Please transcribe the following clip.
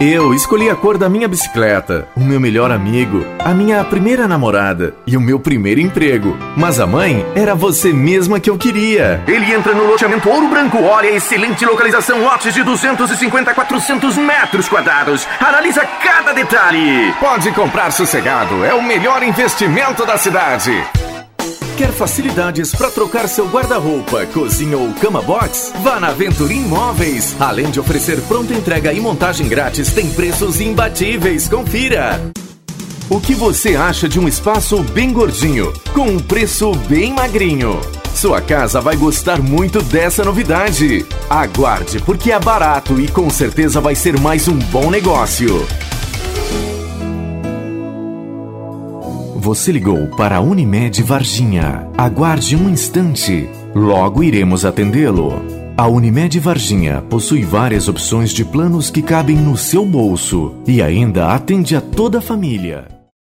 Eu escolhi a cor da minha bicicleta, o meu melhor amigo, a minha primeira namorada e o meu primeiro emprego. Mas a mãe era você mesma que eu queria. Ele entra no loteamento Ouro Branco, olha a excelente localização, lotes de 250 a 400 metros quadrados. Analisa cada detalhe. Pode comprar sossegado, é o melhor investimento da cidade. Quer facilidades para trocar seu guarda-roupa, cozinha ou cama box? Vá na Aventura Imóveis. Além de oferecer pronta entrega e montagem grátis, tem preços imbatíveis. Confira! O que você acha de um espaço bem gordinho, com um preço bem magrinho? Sua casa vai gostar muito dessa novidade. Aguarde, porque é barato e com certeza vai ser mais um bom negócio. Você ligou para a Unimed Varginha. Aguarde um instante. Logo iremos atendê-lo. A Unimed Varginha possui várias opções de planos que cabem no seu bolso e ainda atende a toda a família.